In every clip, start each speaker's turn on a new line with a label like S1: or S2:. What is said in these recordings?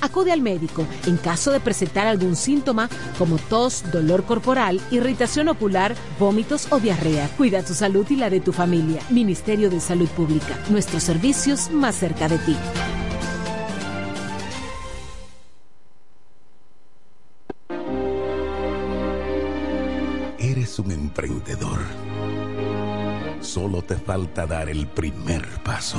S1: Acude al médico en caso de presentar algún síntoma como tos, dolor corporal, irritación ocular, vómitos o diarrea. Cuida tu salud y la de tu familia. Ministerio de Salud Pública. Nuestros servicios más cerca de ti.
S2: Eres un emprendedor. Solo te falta dar el primer paso.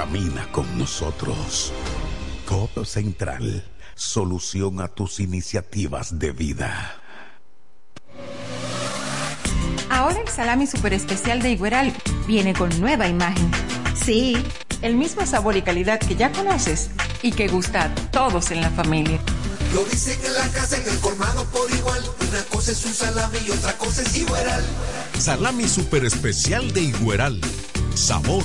S2: Camina con nosotros. Codo Central, solución a tus iniciativas de vida.
S3: Ahora el salami super especial de Igueral viene con nueva imagen. Sí, el mismo sabor y calidad que ya conoces y que gusta a todos en la familia.
S4: Lo dicen en la casa, en el colmado por igual. Una cosa es un salami y otra cosa es Igueral.
S5: Salami super especial de Igueral. Sabor,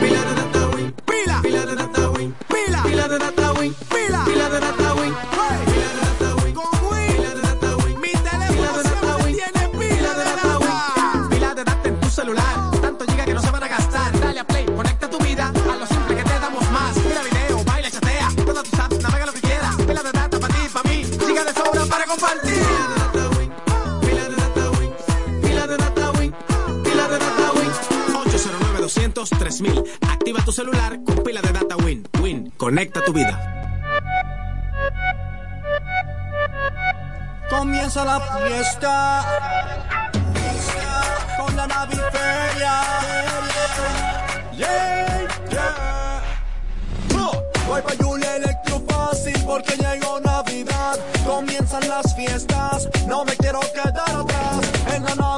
S4: Pila Activa tu celular con pila de data Win. Win,
S6: conecta tu vida.
S4: Comienza la fiesta con la naviferia. Yeah, yeah. Oh, voy pa' Julia Electro Fácil porque llegó Navidad. Comienzan las fiestas, no me quiero quedar atrás. En la Navidad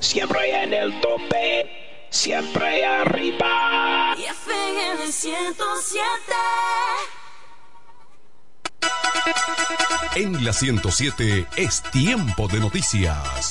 S7: Siempre en el tope, siempre arriba.
S8: Y FM 107.
S5: En la 107 es tiempo de noticias.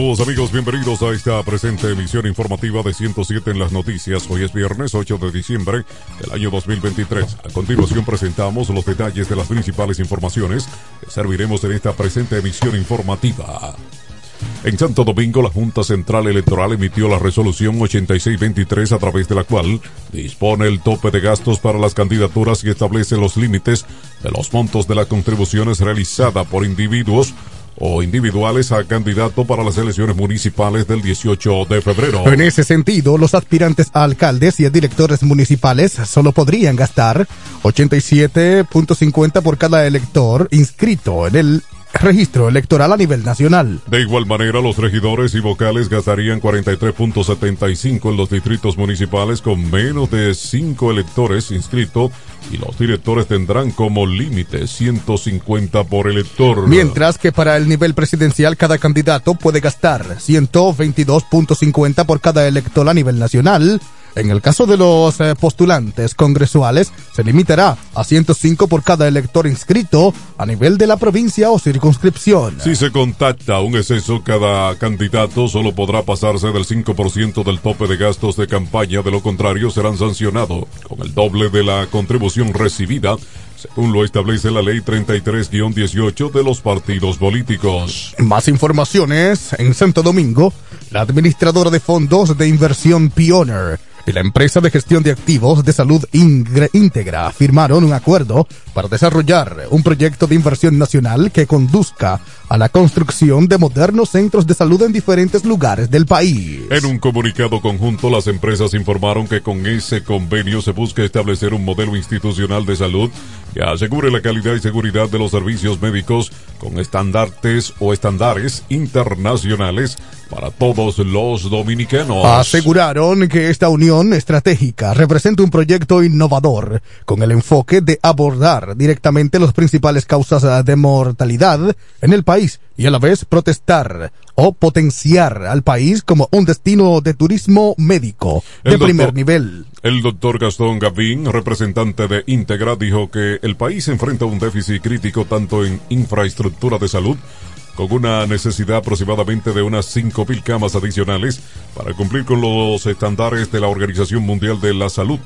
S9: Saludos amigos, bienvenidos a esta presente emisión informativa de 107 en las noticias. Hoy es viernes 8 de diciembre del año 2023. A continuación presentamos los detalles de las principales informaciones que serviremos en esta presente emisión informativa. En Santo Domingo, la Junta Central Electoral emitió la resolución 8623 a través de la cual dispone el tope de gastos para las candidaturas y establece los límites de los montos de las contribuciones realizadas por individuos o individuales a candidato para las elecciones municipales del 18 de febrero.
S10: En ese sentido, los aspirantes a alcaldes y a directores municipales solo podrían gastar 87.50 por cada elector inscrito en el registro electoral a nivel nacional.
S9: De igual manera, los regidores y vocales gastarían 43.75 en los distritos municipales con menos de 5 electores inscritos y los directores tendrán como límite 150 por elector.
S10: Mientras que para el nivel presidencial cada candidato puede gastar 122.50 por cada elector a nivel nacional. En el caso de los eh, postulantes congresuales, se limitará a 105 por cada elector inscrito a nivel de la provincia o circunscripción.
S9: Si se contacta un exceso, cada candidato solo podrá pasarse del 5% del tope de gastos de campaña, de lo contrario serán sancionados con el doble de la contribución recibida, según lo establece la ley 33-18 de los partidos políticos.
S10: Más informaciones en Santo Domingo, la administradora de fondos de inversión Pioneer y la empresa de gestión de activos de salud íntegra firmaron un acuerdo para desarrollar un proyecto de inversión nacional que conduzca a la construcción de modernos centros de salud en diferentes lugares del país.
S9: En un comunicado conjunto, las empresas informaron que con ese convenio se busca establecer un modelo institucional de salud que asegure la calidad y seguridad de los servicios médicos con estandartes o estándares internacionales para todos los dominicanos.
S10: Aseguraron que esta unión estratégica representa un proyecto innovador con el enfoque de abordar directamente las principales causas de mortalidad en el país y a la vez protestar o potenciar al país como un destino de turismo médico de primer nivel.
S9: El doctor Gastón Gavín, representante de Integra, dijo que el país enfrenta un déficit crítico tanto en infraestructura de salud, con una necesidad aproximadamente de unas 5.000 camas adicionales para cumplir con los estándares de la Organización Mundial de la Salud,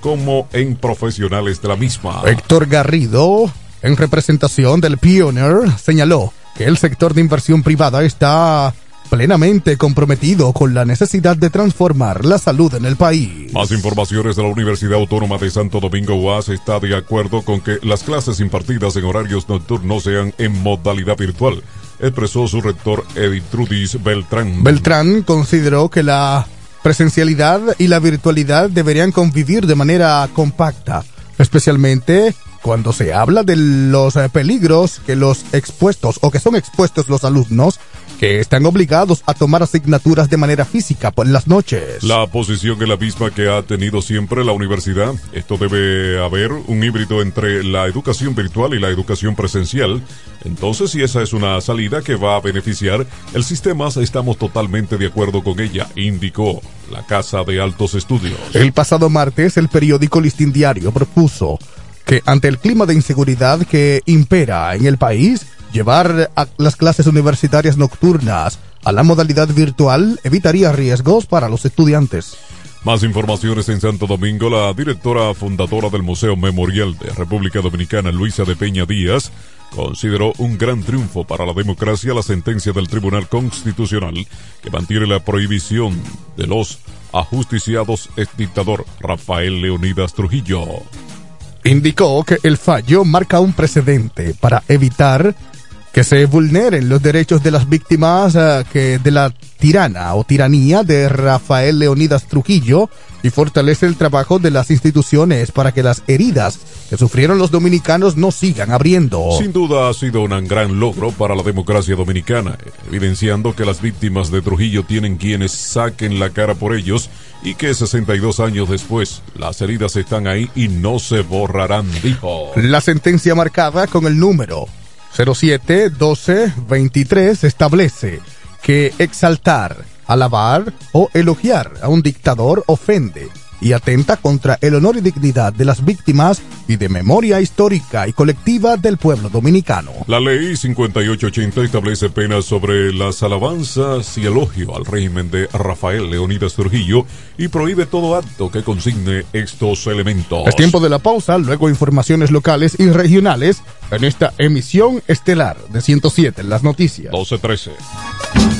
S9: como en profesionales de la misma.
S10: Héctor Garrido, en representación del Pioneer, señaló que el sector de inversión privada está plenamente comprometido con la necesidad de transformar la salud en el país.
S9: Más informaciones de la Universidad Autónoma de Santo Domingo UAS está de acuerdo con que las clases impartidas en horarios nocturnos sean en modalidad virtual, expresó su rector Editrudis Beltrán.
S10: Beltrán consideró que la presencialidad y la virtualidad deberían convivir de manera compacta, especialmente cuando se habla de los eh, peligros que los expuestos o que son expuestos los alumnos que están obligados a tomar asignaturas de manera física por las noches.
S9: La posición es la misma que ha tenido siempre la universidad. Esto debe haber un híbrido entre la educación virtual y la educación presencial. Entonces, si esa es una salida que va a beneficiar el sistema, estamos totalmente de acuerdo con ella, indicó la Casa de Altos Estudios.
S10: El pasado martes, el periódico Listín Diario propuso que ante el clima de inseguridad que impera en el país, llevar a las clases universitarias nocturnas a la modalidad virtual evitaría riesgos para los estudiantes.
S9: Más informaciones en Santo Domingo. La directora fundadora del Museo Memorial de República Dominicana, Luisa de Peña Díaz, consideró un gran triunfo para la democracia la sentencia del Tribunal Constitucional que mantiene la prohibición de los ajusticiados ex dictador Rafael Leonidas Trujillo.
S10: Indicó que el fallo marca un precedente para evitar que se vulneren los derechos de las víctimas uh, que de la tirana o tiranía de Rafael Leonidas Trujillo y fortalece el trabajo de las instituciones para que las heridas que sufrieron los dominicanos no sigan abriendo.
S9: Sin duda ha sido un gran logro para la democracia dominicana, evidenciando que las víctimas de Trujillo tienen quienes saquen la cara por ellos y que 62 años después las heridas están ahí y no se borrarán, dijo.
S10: La sentencia marcada con el número 07 12 23 establece que exaltar, alabar o elogiar a un dictador ofende y atenta contra el honor y dignidad de las víctimas y de memoria histórica y colectiva del pueblo dominicano.
S9: La ley 5880 establece penas sobre las alabanzas y elogio al régimen de Rafael Leonidas Trujillo y prohíbe todo acto que consigne estos elementos.
S10: Es tiempo de la pausa, luego informaciones locales y regionales en esta emisión estelar de 107 en las noticias.
S9: 1213.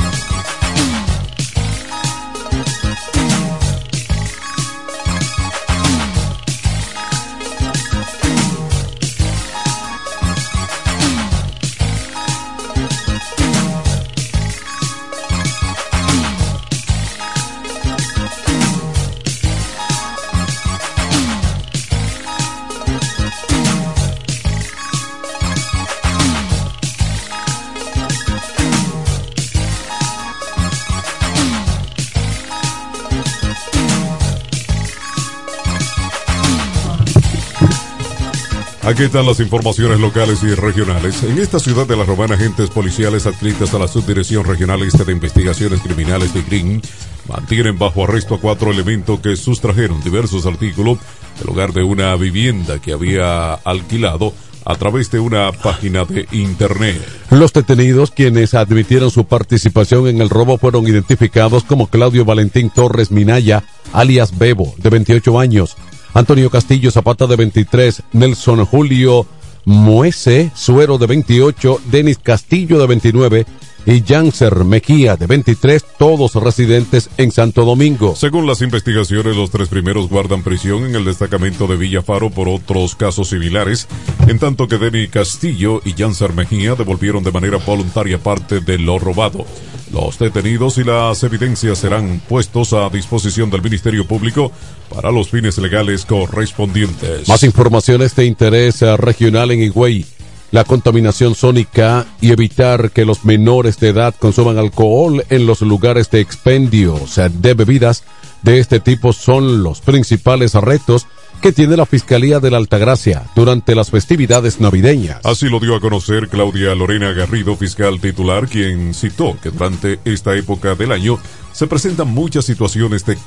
S9: Aquí están las informaciones locales y regionales. En esta ciudad de La Romana, agentes policiales adscritas a la Subdirección Regional Este de Investigaciones Criminales de Green mantienen bajo arresto a cuatro elementos que sustrajeron diversos artículos del hogar de una vivienda que había alquilado a través de una página de internet.
S11: Los detenidos, quienes admitieron su participación en el robo, fueron identificados como Claudio Valentín Torres Minaya, alias Bebo, de 28 años, Antonio Castillo Zapata de 23, Nelson Julio Muese Suero de 28, Denis Castillo de 29 y Janser Mejía de 23, todos residentes en Santo Domingo.
S9: Según las investigaciones, los tres primeros guardan prisión en el destacamento de Villafaro por otros casos similares, en tanto que Denis Castillo y Janser Mejía devolvieron de manera voluntaria parte de lo robado. Los detenidos y las evidencias serán puestos a disposición del Ministerio Público para los fines legales correspondientes.
S11: Más informaciones de interés regional en Higüey. La contaminación sónica y evitar que los menores de edad consuman alcohol en los lugares de expendios eh, de bebidas de este tipo son los principales retos que tiene la Fiscalía de la Altagracia durante las festividades navideñas.
S9: Así lo dio a conocer Claudia Lorena Garrido, fiscal titular, quien citó que durante esta época del año se presentan muchas situaciones de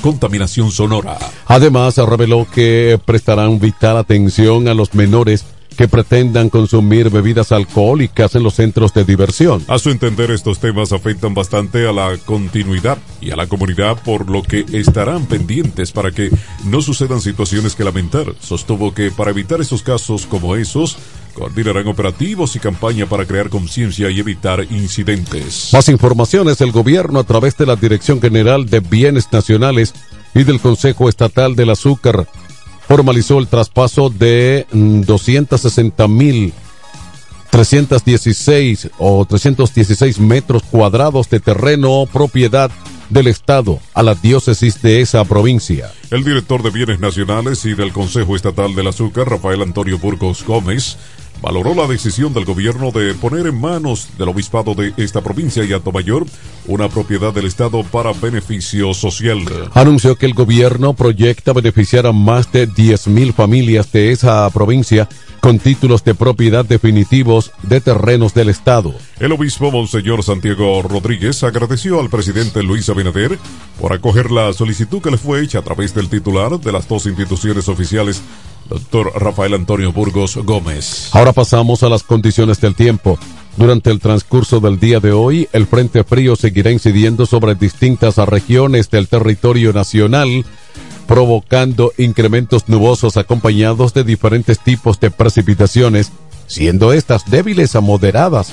S9: contaminación sonora.
S11: Además, reveló que prestarán vital atención a los menores que pretendan consumir bebidas alcohólicas en los centros de diversión.
S9: A su entender, estos temas afectan bastante a la continuidad y a la comunidad, por lo que estarán pendientes para que no sucedan situaciones que lamentar. Sostuvo que para evitar esos casos como esos, coordinarán operativos y campaña para crear conciencia y evitar incidentes.
S11: Más informaciones del gobierno a través de la Dirección General de Bienes Nacionales y del Consejo Estatal del Azúcar formalizó el traspaso de 260 mil 316 o 316 metros cuadrados de terreno propiedad del Estado a la diócesis de esa provincia.
S9: El director de Bienes Nacionales y del Consejo Estatal del Azúcar, Rafael Antonio Burgos Gómez, valoró la decisión del gobierno de poner en manos del obispado de esta provincia y Mayor una propiedad del Estado para beneficio social.
S11: Anunció que el gobierno proyecta beneficiar a más de 10.000 familias de esa provincia con títulos de propiedad definitivos de terrenos del Estado.
S9: El obispo Monseñor Santiago Rodríguez agradeció al presidente Luis Abinader por acoger la solicitud que le fue hecha a través del titular de las dos instituciones oficiales doctor Rafael Antonio Burgos Gómez.
S11: Ahora pasamos a las condiciones del tiempo. Durante el transcurso del día de hoy, el Frente Frío seguirá incidiendo sobre distintas regiones del territorio nacional, provocando incrementos nubosos acompañados de diferentes tipos de precipitaciones, siendo estas débiles a moderadas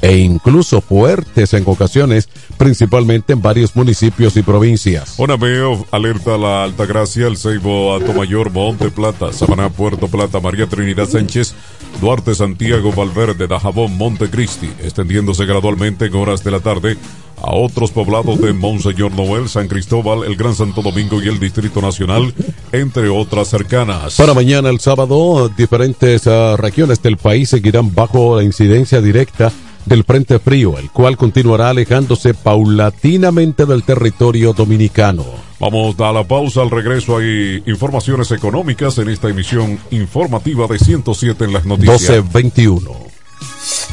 S11: e incluso fuertes en ocasiones, principalmente en varios municipios y provincias.
S9: Onameo alerta a la Altagracia, el Ceibo, Atomayor, Monte Plata, Samaná, Puerto Plata, María Trinidad Sánchez, Duarte, Santiago, Valverde, Dajabón, Montecristi, extendiéndose gradualmente en horas de la tarde a otros poblados de Monseñor Noel, San Cristóbal, el Gran Santo Domingo y el Distrito Nacional, entre otras cercanas.
S11: Para mañana, el sábado, diferentes uh, regiones del país seguirán bajo la incidencia directa del Frente Frío, el cual continuará alejándose paulatinamente del territorio dominicano.
S9: Vamos a la pausa, al regreso hay informaciones económicas en esta emisión informativa de 107 en las noticias.
S11: 1221.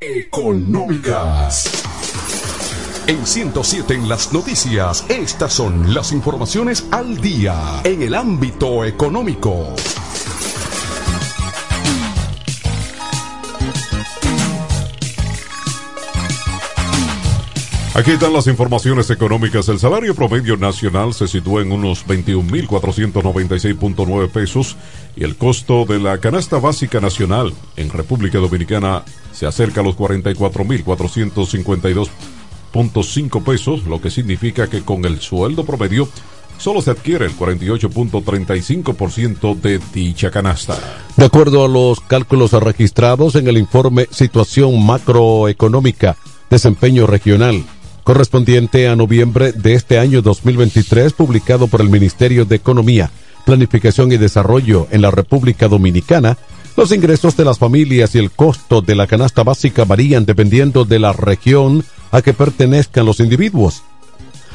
S5: Económicas. En 107 en las noticias, estas son las informaciones al día en el ámbito económico.
S9: Aquí están las informaciones económicas. El salario promedio nacional se sitúa en unos 21.496.9 pesos y el costo de la canasta básica nacional en República Dominicana se acerca a los 44.452.5 pesos, lo que significa que con el sueldo promedio solo se adquiere el 48.35% de dicha canasta.
S11: De acuerdo a los cálculos registrados en el informe Situación Macroeconómica, Desempeño Regional, correspondiente a noviembre de este año 2023, publicado por el Ministerio de Economía, Planificación y Desarrollo en la República Dominicana, los ingresos de las familias y el costo de la canasta básica varían dependiendo de la región a que pertenezcan los individuos.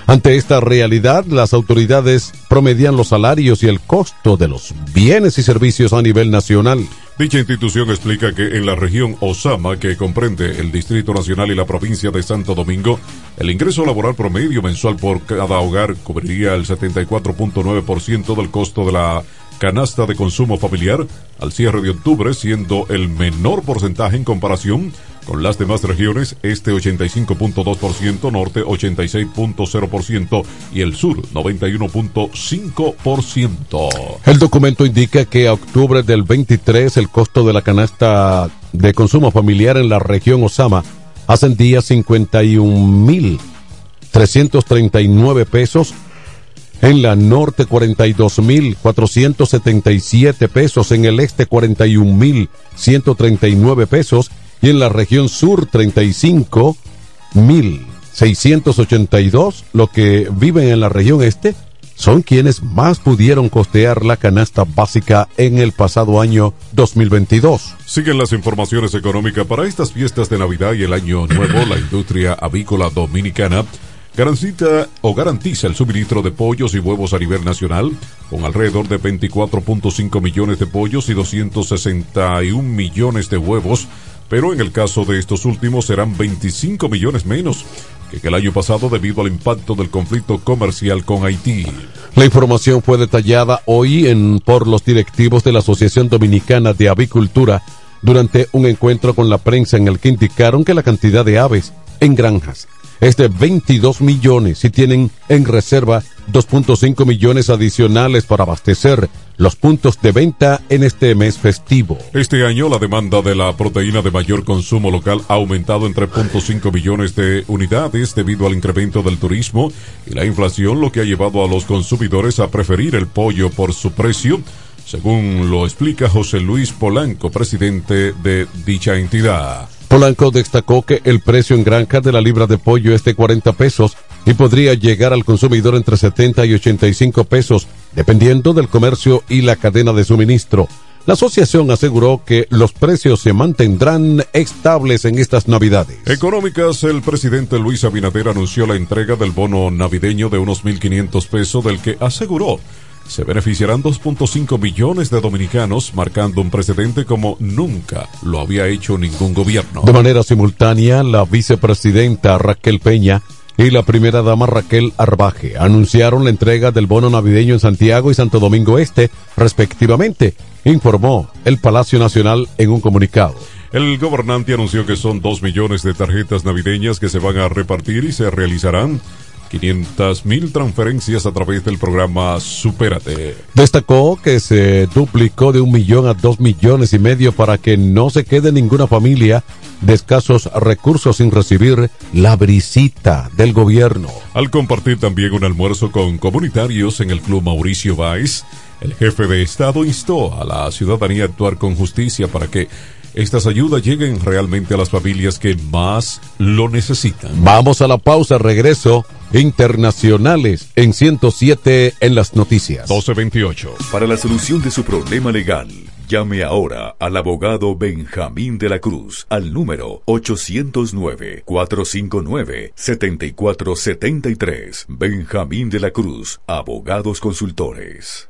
S11: Ante esta realidad, las autoridades promedian los salarios y el costo de los bienes y servicios a nivel nacional.
S9: Dicha institución explica que en la región Osama, que comprende el Distrito Nacional y la provincia de Santo Domingo, el ingreso laboral promedio mensual por cada hogar cubriría el 74.9% del costo de la canasta de consumo familiar al cierre de octubre, siendo el menor porcentaje en comparación las demás regiones, este 85.2%, norte 86.0% y el sur 91.5%.
S11: El documento indica que a octubre del 23 el costo de la canasta de consumo familiar en la región Osama ascendía a 51.339 pesos en la norte 42.477 pesos, en el este 41.139 pesos y en la región sur 35.682. Lo que viven en la región este son quienes más pudieron costear la canasta básica en el pasado año 2022.
S9: Siguen las informaciones económicas para estas fiestas de Navidad y el Año Nuevo. La industria avícola dominicana Garantiza o garantiza el suministro de pollos y huevos a nivel nacional, con alrededor de 24.5 millones de pollos y 261 millones de huevos, pero en el caso de estos últimos serán 25 millones menos que el año pasado debido al impacto del conflicto comercial con Haití.
S11: La información fue detallada hoy en, por los directivos de la Asociación Dominicana de Avicultura durante un encuentro con la prensa en el que indicaron que la cantidad de aves en granjas es de 22 millones y tienen en reserva 2.5 millones adicionales para abastecer los puntos de venta en este mes festivo.
S9: Este año la demanda de la proteína de mayor consumo local ha aumentado en 3.5 millones de unidades debido al incremento del turismo y la inflación, lo que ha llevado a los consumidores a preferir el pollo por su precio, según lo explica José Luis Polanco, presidente de dicha entidad.
S11: Polanco destacó que el precio en granja de la libra de pollo es de 40 pesos y podría llegar al consumidor entre 70 y 85 pesos, dependiendo del comercio y la cadena de suministro. La asociación aseguró que los precios se mantendrán estables en estas navidades.
S9: Económicas, el presidente Luis Abinader anunció la entrega del bono navideño de unos 1.500 pesos, del que aseguró se beneficiarán 2.5 millones de dominicanos, marcando un precedente como nunca lo había hecho ningún gobierno.
S11: De manera simultánea, la vicepresidenta Raquel Peña y la primera dama Raquel Arbaje anunciaron la entrega del bono navideño en Santiago y Santo Domingo Este, respectivamente, informó el Palacio Nacional en un comunicado.
S9: El gobernante anunció que son dos millones de tarjetas navideñas que se van a repartir y se realizarán 500 mil transferencias a través del programa Supérate.
S11: Destacó que se duplicó de un millón a dos millones y medio para que no se quede ninguna familia de escasos recursos sin recibir la brisita del gobierno.
S9: Al compartir también un almuerzo con comunitarios en el Club Mauricio Valls, el jefe de Estado instó a la ciudadanía a actuar con justicia para que estas ayudas lleguen realmente a las familias que más lo necesitan.
S11: Vamos a la pausa, regreso. Internacionales en 107 en las noticias.
S9: 1228.
S12: Para la solución de su problema legal, llame ahora al abogado Benjamín de la Cruz al número 809-459-7473. Benjamín de la Cruz, abogados consultores.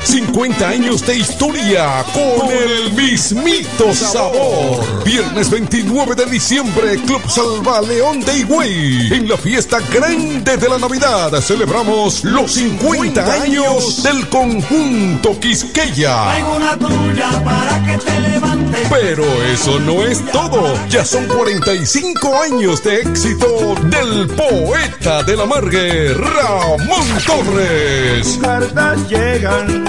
S13: 50 años de historia con el mismito sabor. Viernes 29 de diciembre, Club Salva León de Higüey. En la fiesta grande de la Navidad celebramos los 50 años del conjunto Quisqueya.
S4: una tuya para que te levantes.
S13: Pero eso no es todo. Ya son 45 años de éxito del poeta de la Margue, Ramón Torres.
S4: Cartas llegan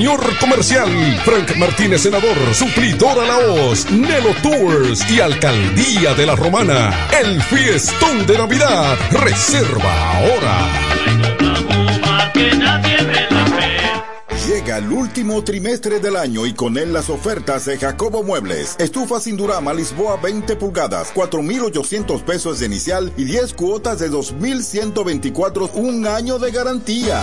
S5: Comercial. Frank Martínez, senador, suplidora La Hoz, Nelo Tours y Alcaldía de la Romana. El fiestón de Navidad. Reserva ahora.
S14: Llega el último trimestre del año y con él las ofertas de Jacobo Muebles. Estufa sin Durama Lisboa 20 pulgadas, 4,800 pesos de inicial y 10 cuotas de 2,124, un año de garantía.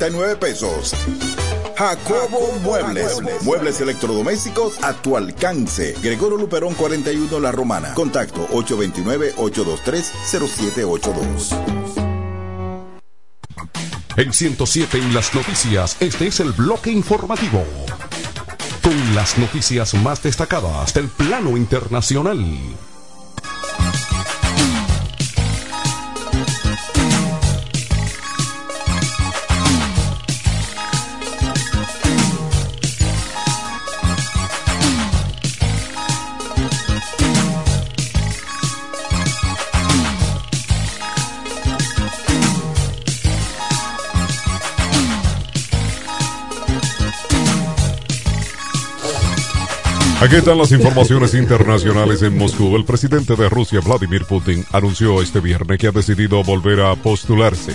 S14: 12,339 pesos. Jacobo Muebles. Muebles electrodomésticos a tu alcance. Gregorio Luperón 41 La Romana. Contacto 829-823-0782.
S5: En 107 en las noticias, este es el bloque informativo. Con las noticias más destacadas del plano internacional.
S9: Aquí están las informaciones internacionales en Moscú. El presidente de Rusia, Vladimir Putin, anunció este viernes que ha decidido volver a postularse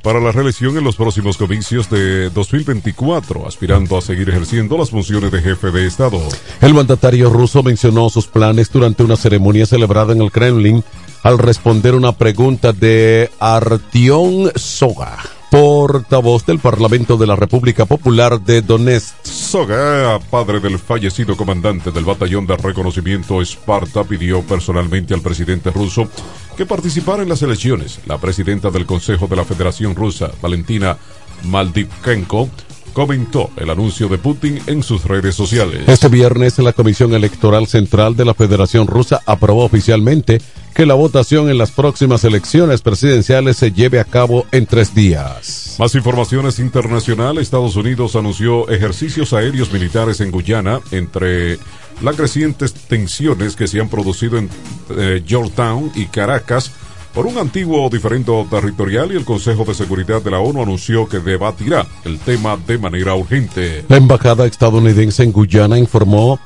S9: para la reelección en los próximos comicios de 2024, aspirando a seguir ejerciendo las funciones de jefe de Estado.
S11: El mandatario ruso mencionó sus planes durante una ceremonia celebrada en el Kremlin al responder una pregunta de Artyom Soga portavoz del Parlamento de la República Popular de Donetsk.
S9: Soga, padre del fallecido comandante del batallón de reconocimiento Esparta, pidió personalmente al presidente ruso que participara en las elecciones. La presidenta del Consejo de la Federación Rusa, Valentina Maldivkenko, comentó el anuncio de Putin en sus redes sociales.
S11: Este viernes la Comisión Electoral Central de la Federación Rusa aprobó oficialmente que la votación en las próximas elecciones presidenciales se lleve a cabo en tres días.
S9: Más informaciones internacionales. Estados Unidos anunció ejercicios aéreos militares en Guyana entre las crecientes tensiones que se han producido en eh, Georgetown y Caracas por un antiguo diferendo territorial y el Consejo de Seguridad de la ONU anunció que debatirá el tema de manera urgente.
S11: La embajada estadounidense en Guyana informó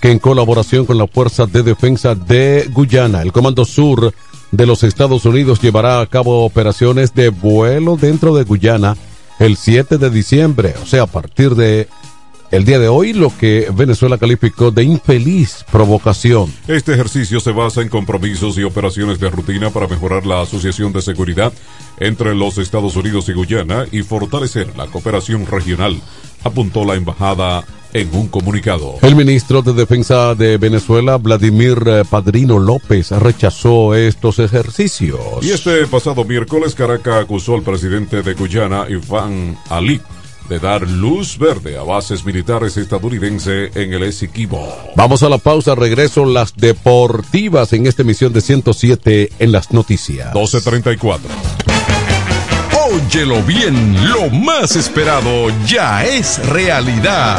S11: que en colaboración con la Fuerza de Defensa de Guyana, el Comando Sur de los Estados Unidos llevará a cabo operaciones de vuelo dentro de Guyana el 7 de diciembre, o sea, a partir de el día de hoy lo que Venezuela calificó de infeliz provocación.
S9: Este ejercicio se basa en compromisos y operaciones de rutina para mejorar la asociación de seguridad entre los Estados Unidos y Guyana y fortalecer la cooperación regional, apuntó la embajada en un comunicado.
S11: El ministro de Defensa de Venezuela, Vladimir Padrino López, rechazó estos ejercicios.
S9: Y este pasado miércoles, Caracas acusó al presidente de Guyana, Iván Ali, de dar luz verde a bases militares estadounidenses en el Essequibo.
S11: Vamos a la pausa, regreso las deportivas en esta emisión de 107 en las noticias.
S9: 1234.
S5: Óyelo bien, lo más esperado ya es realidad.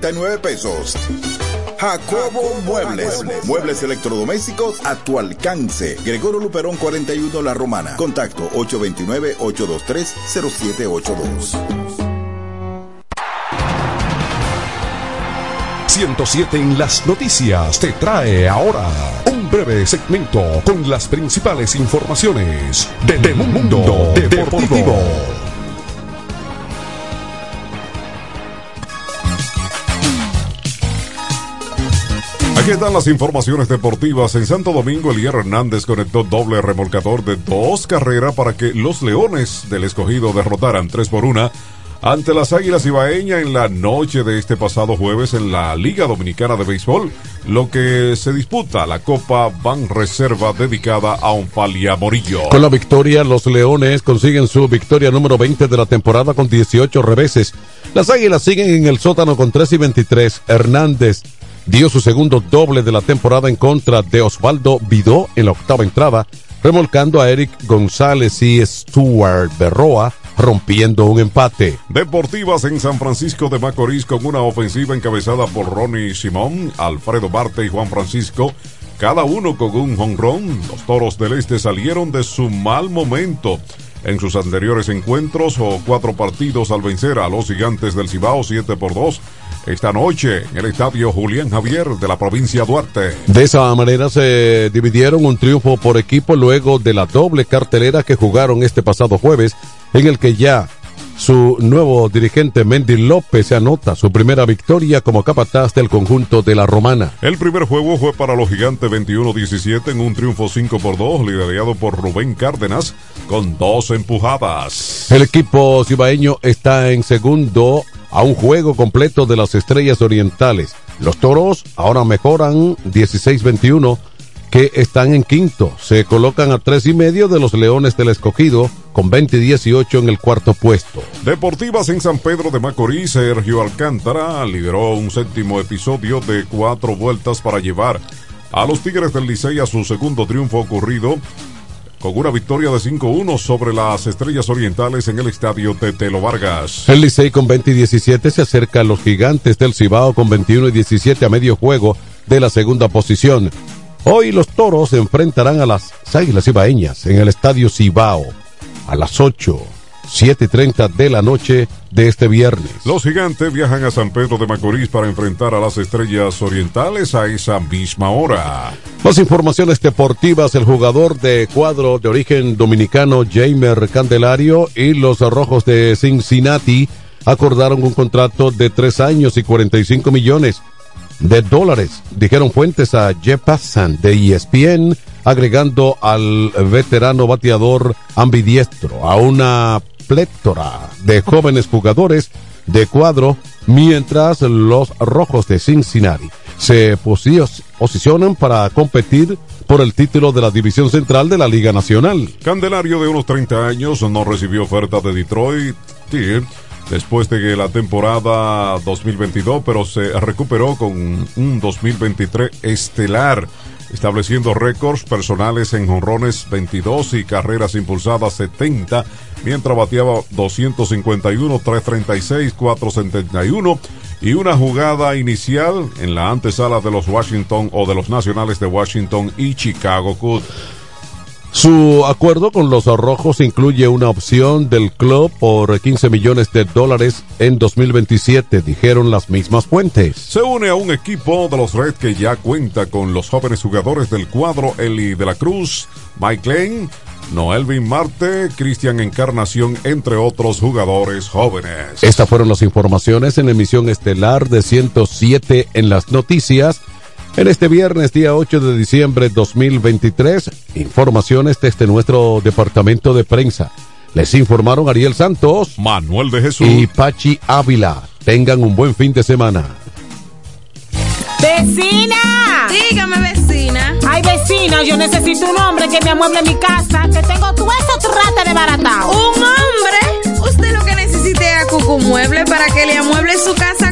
S14: 12,339 pesos. Jacobo Muebles. Muebles electrodomésticos a tu alcance. Gregorio Luperón 41 La Romana. Contacto 829-823-0782.
S5: 107 en las noticias te trae ahora un breve segmento con las principales informaciones del mundo deportivo.
S9: Aquí están las informaciones deportivas. En Santo Domingo, Elier Hernández conectó doble remolcador de dos carreras para que los Leones del Escogido derrotaran 3 por 1 ante las Águilas Ibaeñas en la noche de este pasado jueves en la Liga Dominicana de Béisbol, lo que se disputa la Copa Ban Reserva dedicada a Onfalia Morillo.
S11: Con la victoria, los Leones consiguen su victoria número 20 de la temporada con 18 reveses. Las Águilas siguen en el sótano con 3 y 23. Hernández dio su segundo doble de la temporada en contra de Osvaldo Vidó en la octava entrada, remolcando a Eric González y Stuart Berroa, rompiendo un empate.
S9: Deportivas en San Francisco de Macorís con una ofensiva encabezada por Ronnie Simón, Alfredo Marte y Juan Francisco, cada uno con un jonrón. Los toros del este salieron de su mal momento en sus anteriores encuentros o cuatro partidos al vencer a los gigantes del Cibao 7 por 2 esta noche en el estadio Julián Javier de la provincia Duarte.
S11: De esa manera se dividieron un triunfo por equipo luego de la doble cartelera que jugaron este pasado jueves, en el que ya su nuevo dirigente Mendy López se anota su primera victoria como capataz del conjunto de la Romana.
S9: El primer juego fue para los gigantes 21-17 en un triunfo 5 por 2 liderado por Rubén Cárdenas con dos empujadas.
S11: El equipo cibaeño está en segundo a un juego completo de las estrellas orientales. Los toros ahora mejoran 16-21 que están en quinto. Se colocan a tres y medio de los Leones del Escogido con 20 y 18 en el cuarto puesto.
S9: Deportivas en San Pedro de Macorís, Sergio Alcántara lideró un séptimo episodio de cuatro vueltas para llevar a los Tigres del Licey a su segundo triunfo ocurrido con una victoria de 5-1 sobre las Estrellas Orientales en el estadio Tetelo Vargas.
S11: El Licey con 20 y 17 se acerca a los Gigantes del Cibao con 21 y 17 a medio juego de la segunda posición. Hoy los toros se enfrentarán a las Águilas Cibaeñas en el Estadio Cibao a las 8, 7 y 30 de la noche de este viernes.
S9: Los gigantes viajan a San Pedro de Macorís para enfrentar a las estrellas orientales a esa misma hora.
S11: Más informaciones deportivas, el jugador de cuadro de origen dominicano Jamer Candelario y los rojos de Cincinnati acordaron un contrato de tres años y 45 millones de dólares, dijeron fuentes a Jeff Passan de ESPN, agregando al veterano bateador ambidiestro a una plétora de jóvenes jugadores de cuadro, mientras los rojos de Cincinnati se posicionan para competir por el título de la División Central de la Liga Nacional.
S9: Candelario de unos 30 años no recibió oferta de Detroit después de la temporada 2022, pero se recuperó con un 2023 estelar, estableciendo récords personales en jonrones 22 y carreras impulsadas 70, mientras bateaba 251, 336, 471 y una jugada inicial en la antesala de los Washington o de los Nacionales de Washington y Chicago Cubs.
S11: Su acuerdo con los rojos incluye una opción del club por 15 millones de dólares en 2027, dijeron las mismas fuentes.
S9: Se une a un equipo de los Reds que ya cuenta con los jóvenes jugadores del cuadro Eli de la Cruz, Mike Lane, Noelvin Marte, Cristian Encarnación, entre otros jugadores jóvenes.
S11: Estas fueron las informaciones en emisión estelar de 107 en las noticias. En este viernes, día 8 de diciembre 2023, informaciones desde nuestro departamento de prensa. Les informaron Ariel Santos,
S9: Manuel de Jesús
S11: y Pachi Ávila. Tengan un buen fin de semana.
S15: ¡Vecina!
S16: Dígame, vecina.
S15: Ay, vecina, yo necesito un hombre que me amueble mi casa, que tengo todo eso trata de baratao.
S16: ¿Un hombre? Usted lo que necesite es a Cucu Mueble para que le amueble su casa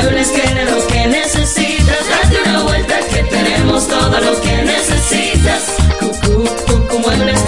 S8: Muebles lo que necesitas. Date una vuelta que tenemos todo lo que necesitas. Cucu, Cucu Muebles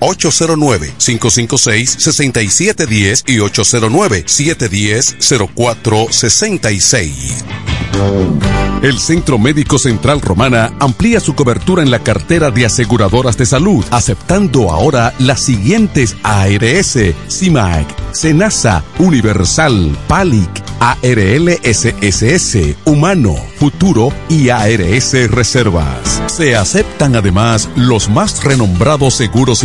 S5: 809-556-6710 y 809-710-0466. El Centro Médico Central Romana amplía su cobertura en la cartera de aseguradoras de salud, aceptando ahora las siguientes ARS, CIMAC, SENASA, Universal, PALIC, ARLSSS, Humano, Futuro y ARS Reservas. Se aceptan además los más renombrados seguros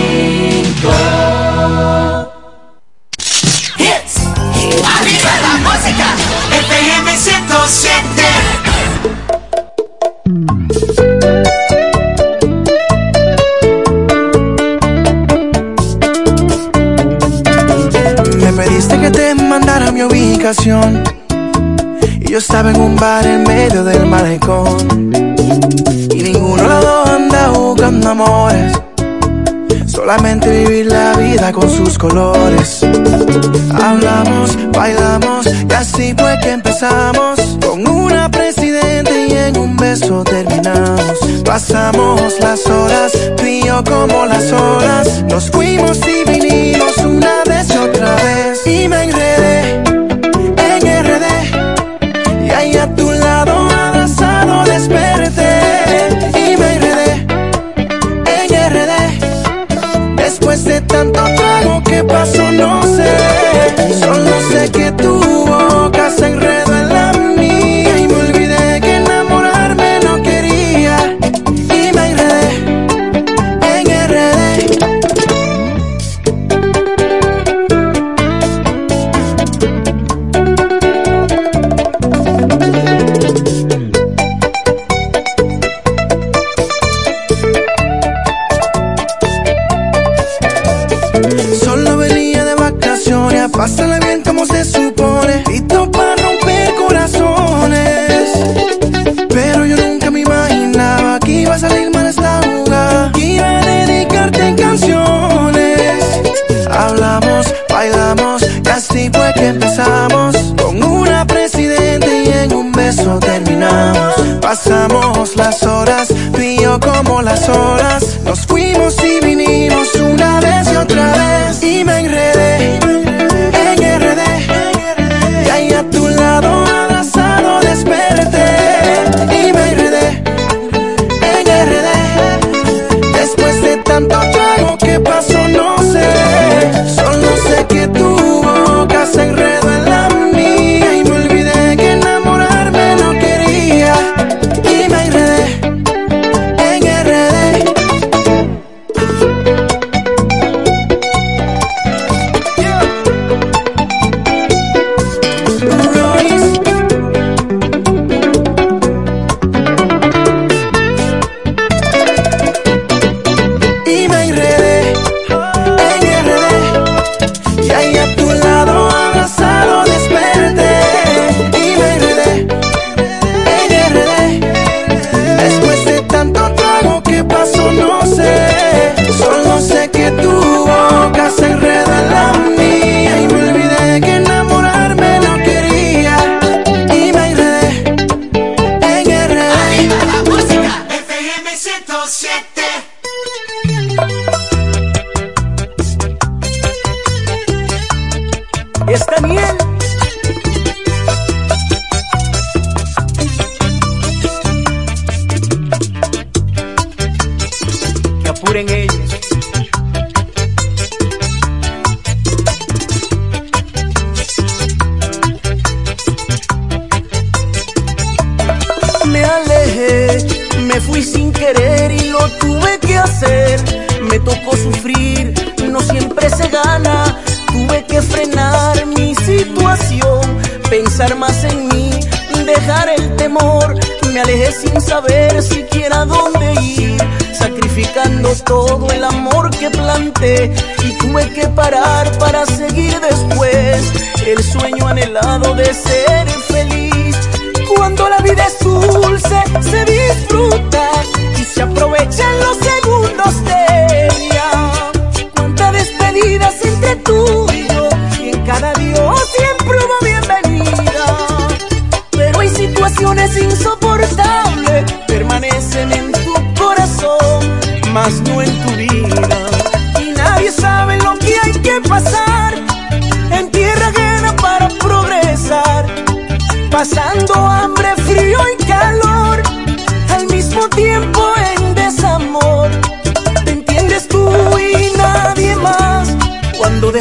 S17: ubicación. Y yo estaba en un bar en medio del malecón. Y ninguno de los anda buscando amores. Solamente vivir la vida con sus colores. Hablamos, bailamos y así fue que empezamos. Con una presidente y en un beso terminamos. Pasamos las horas, tú y yo como las olas. Nos fuimos y vinimos una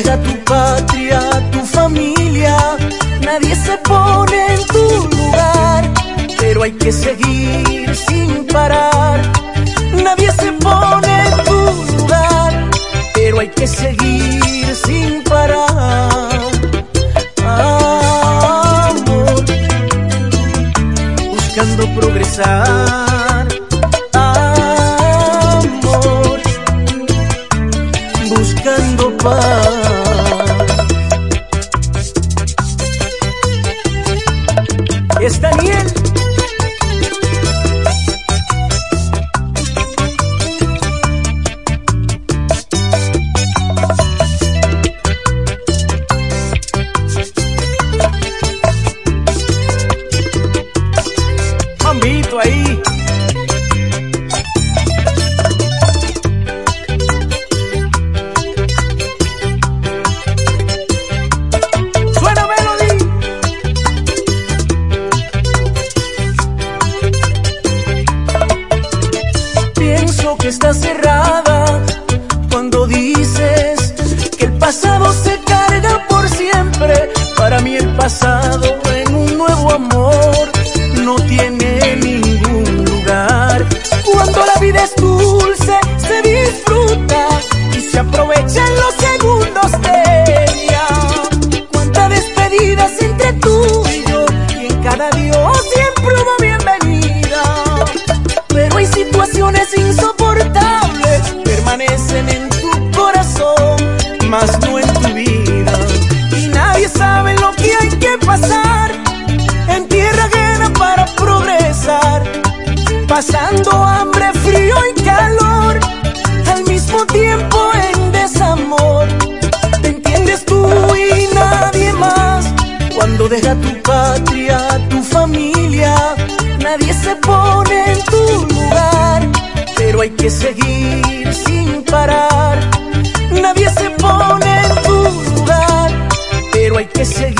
S18: Deja tu patria, tu familia, nadie se pone en tu lugar, pero hay que seguir sin parar. Nadie se pone en tu lugar, pero hay que seguir sin parar. Amor, buscando progresar. Amor, buscando paz. Deja tu patria, tu familia, nadie se pone en tu lugar, pero hay que seguir sin parar. Nadie se pone en tu lugar, pero hay que seguir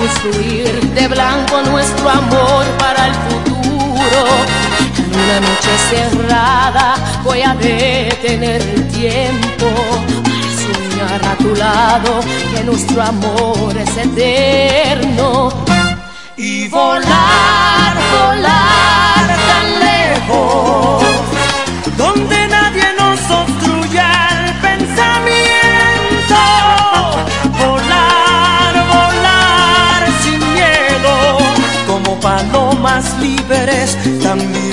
S19: construir de blanco nuestro amor para el futuro. En una noche cerrada voy a detener el tiempo para soñar a tu lado que nuestro amor es eterno. Y volar, volar tan lejos,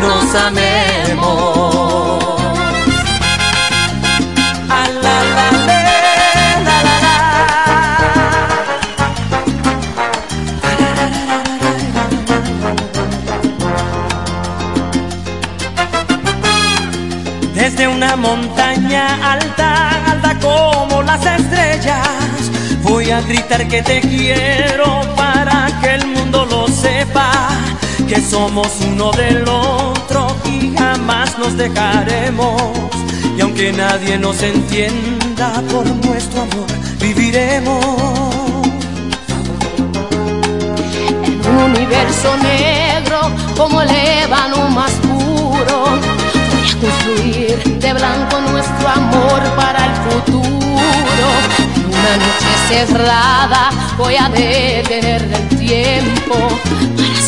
S18: Nos amemos. A la, la, la, la, Desde una montaña alta, alta como las estrellas, voy a gritar que te quiero para que el mundo lo sepa, que somos uno del otro y jamás nos dejaremos. Y aunque nadie nos entienda por nuestro amor, viviremos.
S19: Un universo negro como el ébano más puro. Voy a construir de blanco nuestro amor para el futuro. En una noche cerrada voy a detener el tiempo para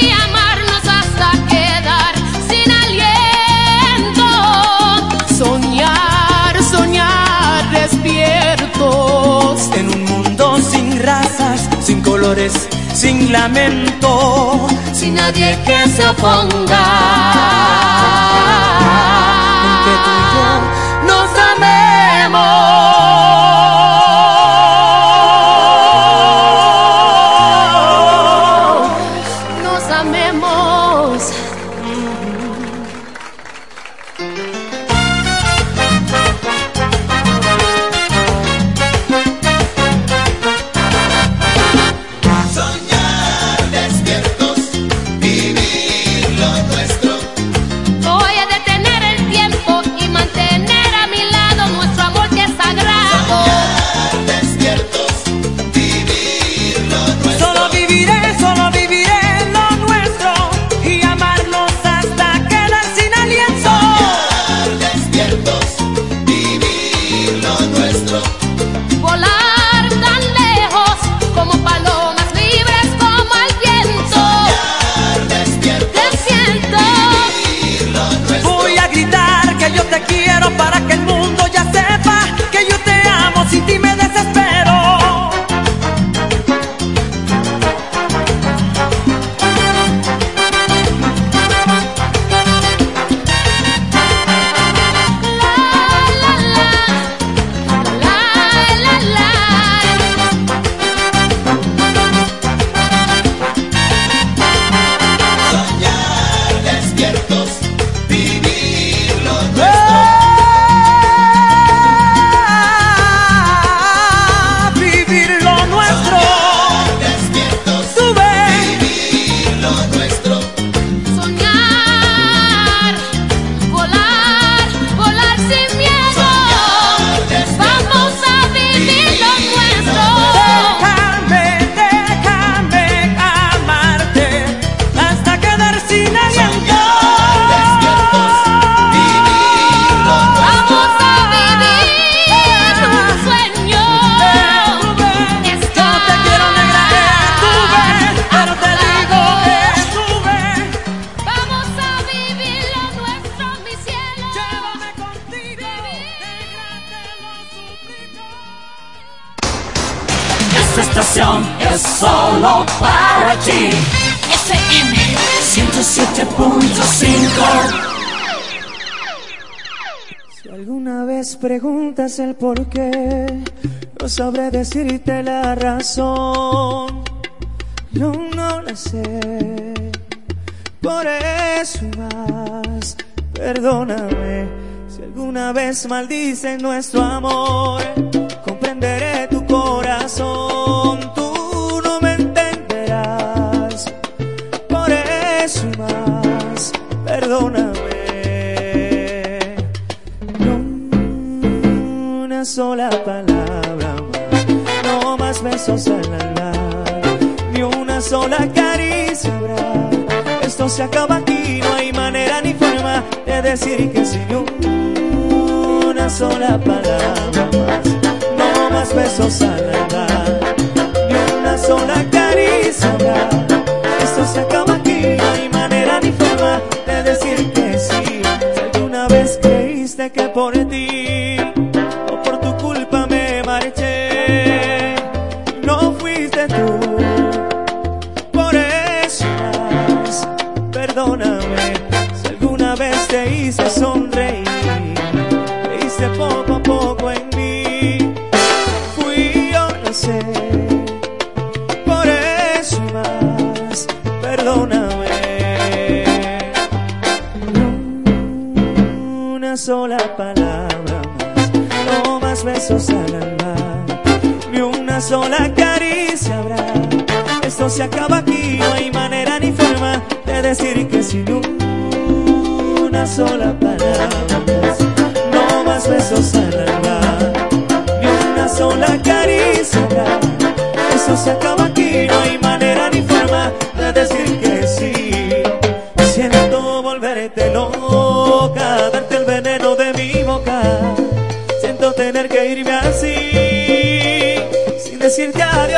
S19: y amarnos hasta quedar sin aliento. Soñar, soñar despiertos.
S18: En un mundo sin razas, sin colores, sin lamento, sin nadie que se oponga. Que tú y yo nos amemos. Preguntas el por qué, no sabré decirte la razón.
S20: No, no la sé. Por eso más, perdóname si alguna vez maldicen nuestro amor. Comprenderé tu corazón, sola palabra más, no más besos al alma, ni una sola caricia habrá. Esto se acaba aquí, no hay manera ni forma de decir que sí, ni una sola palabra más, no más besos al alma, besos al alma, ni una sola caricia habrá. Esto se acaba aquí, no hay manera ni forma de decir que sí, ni una sola palabra no más besos al alma, ni una sola caricia habrá. Eso se acaba decirte adiós.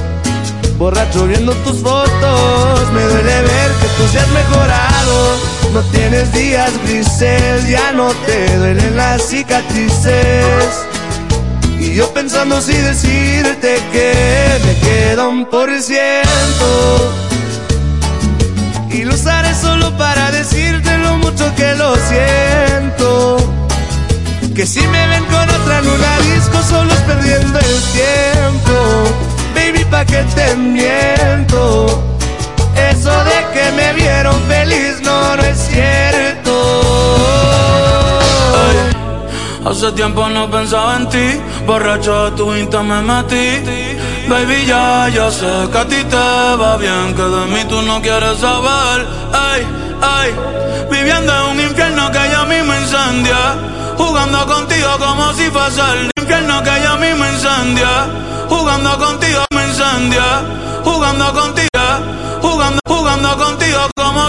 S20: Borracho viendo tus fotos, me duele ver que tú seas mejorado. No tienes días grises, ya no te duelen las cicatrices. Y yo pensando si decirte que me queda un por ciento. Y lo usaré solo para decirte lo mucho que lo siento. Que si me ven con otra en disco solo es perdiendo el tiempo. Pa' que te miento. Eso de que me vieron feliz no, no es cierto.
S21: Hace tiempo no pensaba en ti, borracho de tu insta me metí. Baby, ya, yo sé que a ti te va bien, que de mí tú no quieres saber. Ay, ay, viviendo en un infierno que ella misma incendia. Jugando contigo como si fuese el infierno que ella misma incendia. Jugando contigo incendia, jugando contigo, jugando, jugando contigo como